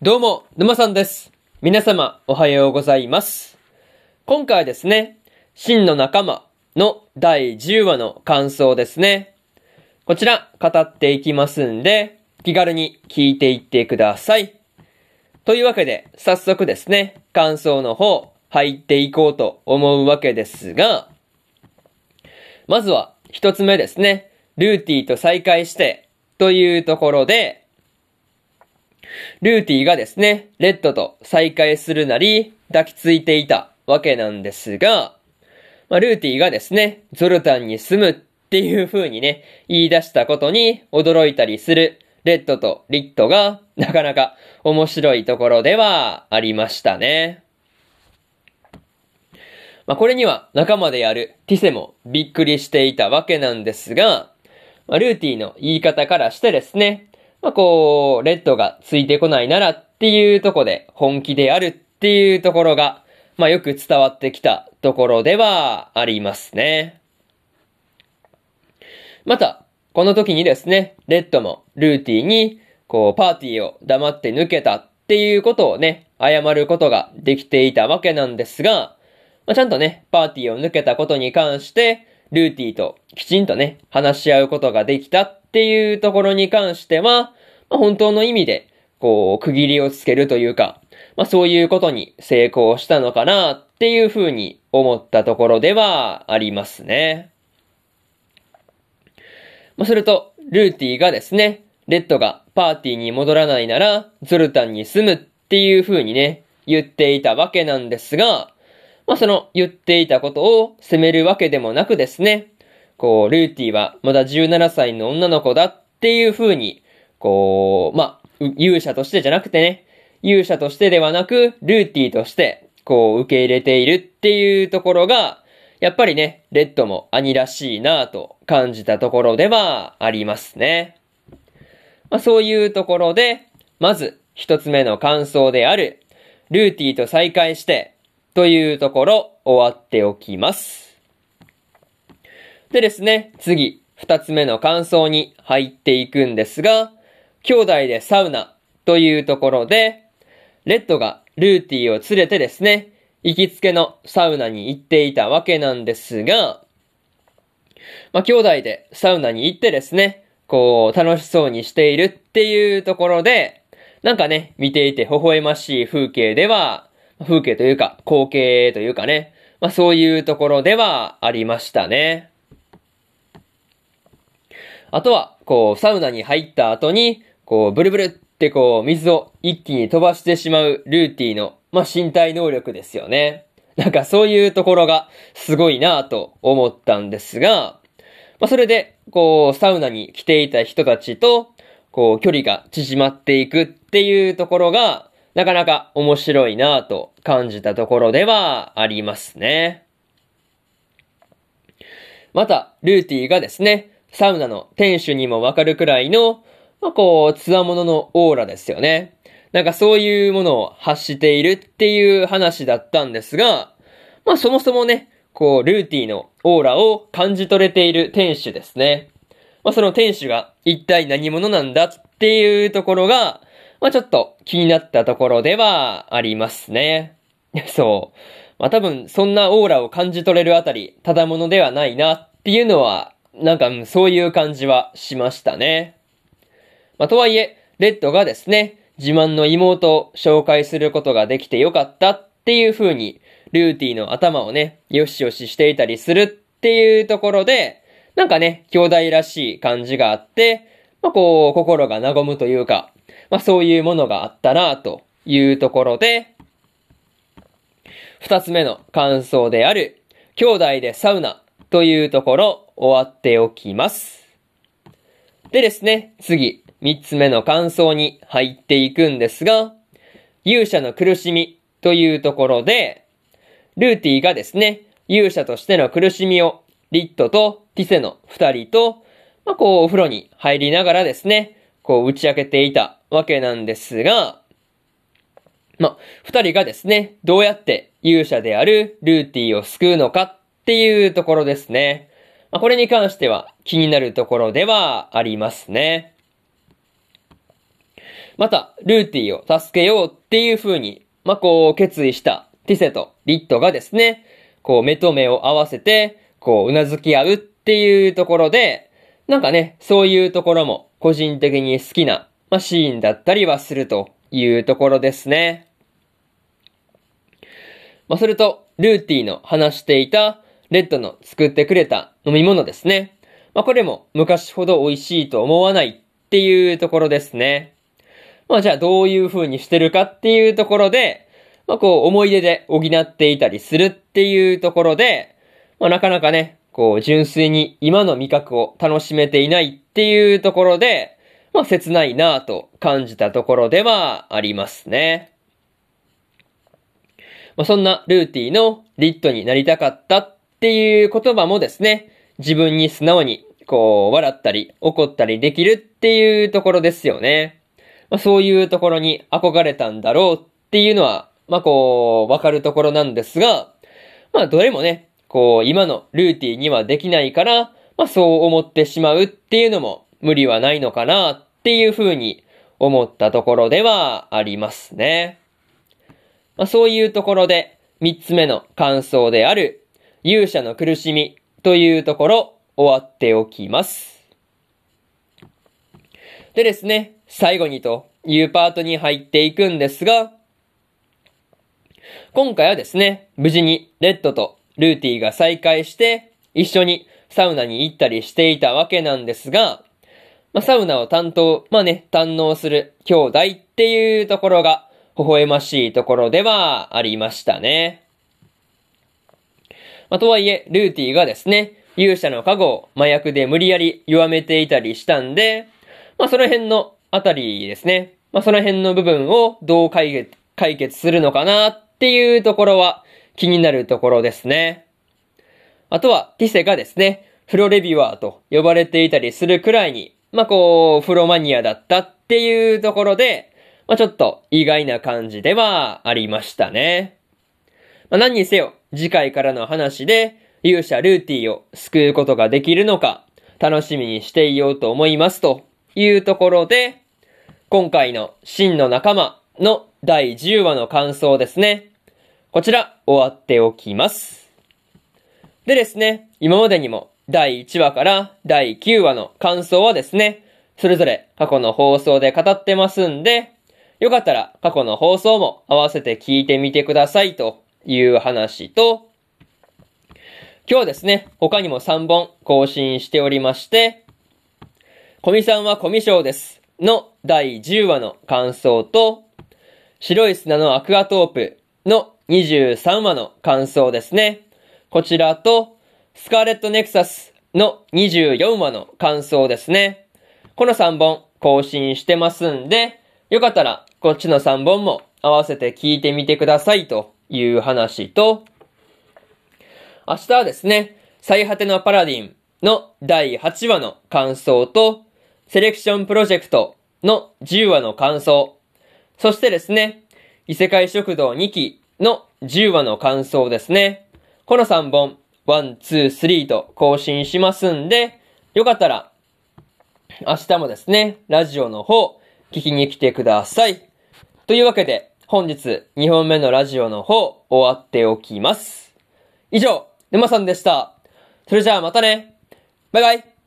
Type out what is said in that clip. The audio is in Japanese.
どうも、沼さんです。皆様、おはようございます。今回ですね、真の仲間の第10話の感想ですね。こちら、語っていきますんで、気軽に聞いていってください。というわけで、早速ですね、感想の方、入っていこうと思うわけですが、まずは、一つ目ですね、ルーティーと再会して、というところで、ルーティがですね、レッドと再会するなり、抱きついていたわけなんですが、まあ、ルーティがですね、ゾルタンに住むっていう風にね、言い出したことに驚いたりするレッドとリットが、なかなか面白いところではありましたね。まあ、これには仲間であるティセもびっくりしていたわけなんですが、まあ、ルーティの言い方からしてですね、まあ、こう、レッドがついてこないならっていうとこで本気であるっていうところが、まあ、よく伝わってきたところではありますね。また、この時にですね、レッドもルーティーに、こう、パーティーを黙って抜けたっていうことをね、謝ることができていたわけなんですが、まあ、ちゃんとね、パーティーを抜けたことに関して、ルーティーときちんとね、話し合うことができたっていうところに関しては、まあ、本当の意味で、こう、区切りをつけるというか、まあそういうことに成功したのかなっていうふうに思ったところではありますね。まあすると、ルーティがですね、レッドがパーティーに戻らないなら、ゾルタンに住むっていうふうにね、言っていたわけなんですが、まあその言っていたことを責めるわけでもなくですね、こう、ルーティはまだ17歳の女の子だっていうふうに、こう、ま、勇者としてじゃなくてね、勇者としてではなく、ルーティとして、こう、受け入れているっていうところが、やっぱりね、レッドも兄らしいなぁと感じたところではありますね。まあ、そういうところで、まず、一つ目の感想である、ルーティと再会して、というところ、終わっておきます。でですね、次、二つ目の感想に入っていくんですが、兄弟でサウナというところで、レッドがルーティーを連れてですね、行きつけのサウナに行っていたわけなんですが、まあ、兄弟でサウナに行ってですね、こう、楽しそうにしているっていうところで、なんかね、見ていて微笑ましい風景では、風景というか、光景というかね、まあ、そういうところではありましたね。あとは、こう、サウナに入った後に、こう、ブルブルってこう、水を一気に飛ばしてしまうルーティーの、まあ、身体能力ですよね。なんかそういうところがすごいなぁと思ったんですが、まあ、それで、こう、サウナに来ていた人たちと、こう、距離が縮まっていくっていうところが、なかなか面白いなぁと感じたところではありますね。また、ルーティーがですね、サウナの店主にもわかるくらいの、まあ、こう、つわもののオーラですよね。なんかそういうものを発しているっていう話だったんですが、まあそもそもね、こう、ルーティーのオーラを感じ取れている店主ですね。まあその店主が一体何者なんだっていうところが、まあちょっと気になったところではありますね。そう。まあ多分そんなオーラを感じ取れるあたり、ただものではないなっていうのは、なんかそういう感じはしましたね。まあとはいえ、レッドがですね、自慢の妹を紹介することができてよかったっていう風に、ルーティの頭をね、よしよししていたりするっていうところで、なんかね、兄弟らしい感じがあって、まあこう、心が和むというか、まあそういうものがあったなというところで、二つ目の感想である、兄弟でサウナというところ終わっておきます。でですね、次、三つ目の感想に入っていくんですが、勇者の苦しみというところで、ルーティがですね、勇者としての苦しみを、リットとティセの二人と、まあ、こう、お風呂に入りながらですね、こう、打ち明けていたわけなんですが、ま、二人がですね、どうやって勇者であるルーティを救うのかっていうところですね。まあ、これに関しては気になるところではありますね。また、ルーティを助けようっていう風に、まあ、こう、決意したティセとリットがですね、こう、目と目を合わせて、こう、うなずき合うっていうところで、なんかね、そういうところも個人的に好きな、まあ、シーンだったりはするというところですね。まあ、それと、ルーティの話していた、レッドの作ってくれた飲み物ですね。まあ、これも昔ほど美味しいと思わないっていうところですね。まあ、じゃあどういう風にしてるかっていうところで、まあ、こう思い出で補っていたりするっていうところで、まあ、なかなかね、こう純粋に今の味覚を楽しめていないっていうところで、まあ、切ないなぁと感じたところではありますね。まあ、そんなルーティーのリットになりたかったっていう言葉もですね、自分に素直にこう笑ったり怒ったりできるっていうところですよね。まあ、そういうところに憧れたんだろうっていうのは、まあこう、わかるところなんですが、まあどれもね、こう、今のルーティにはできないから、まあそう思ってしまうっていうのも無理はないのかなっていうふうに思ったところではありますね。まあ、そういうところで、三つ目の感想である、勇者の苦しみというところ、終わっておきます。でですね、最後にというパートに入っていくんですが、今回はですね、無事にレッドとルーティが再会して、一緒にサウナに行ったりしていたわけなんですが、まあ、サウナを担当、まあね、堪能する兄弟っていうところが、微笑ましいところではありましたね。まあ、とはいえ、ルーティがですね、勇者の加護を麻薬で無理やり弱めていたりしたんで、まあ、その辺のあたりですね。まあ、その辺の部分をどう解決、解決するのかなっていうところは気になるところですね。あとは、ティセがですね、フロレビュアーと呼ばれていたりするくらいに、まあ、こう、フロマニアだったっていうところで、まあ、ちょっと意外な感じではありましたね。まあ、何にせよ、次回からの話で、勇者ルーティーを救うことができるのか、楽しみにしていようと思いますというところで、今回の真の仲間の第10話の感想ですね。こちら、終わっておきます。でですね、今までにも第1話から第9話の感想はですね、それぞれ過去の放送で語ってますんで、よかったら過去の放送も合わせて聞いてみてくださいという話と、今日はですね、他にも3本更新しておりまして、コミさんはコミショウですの第10話の感想と、白い砂のアクアトープの23話の感想ですね。こちらと、スカーレットネクサスの24話の感想ですね。この3本更新してますんで、よかったらこっちの3本も合わせて聞いてみてくださいという話と、明日はですね、最果てのパラディンの第8話の感想と、セレクションプロジェクトの10話の感想、そしてですね、異世界食堂2期の10話の感想ですね。この3本、1、2、3と更新しますんで、よかったら、明日もですね、ラジオの方、聞きに来てください。というわけで、本日2本目のラジオの方、終わっておきます。以上、沼さんでした。それじゃあまたね。バイバイ。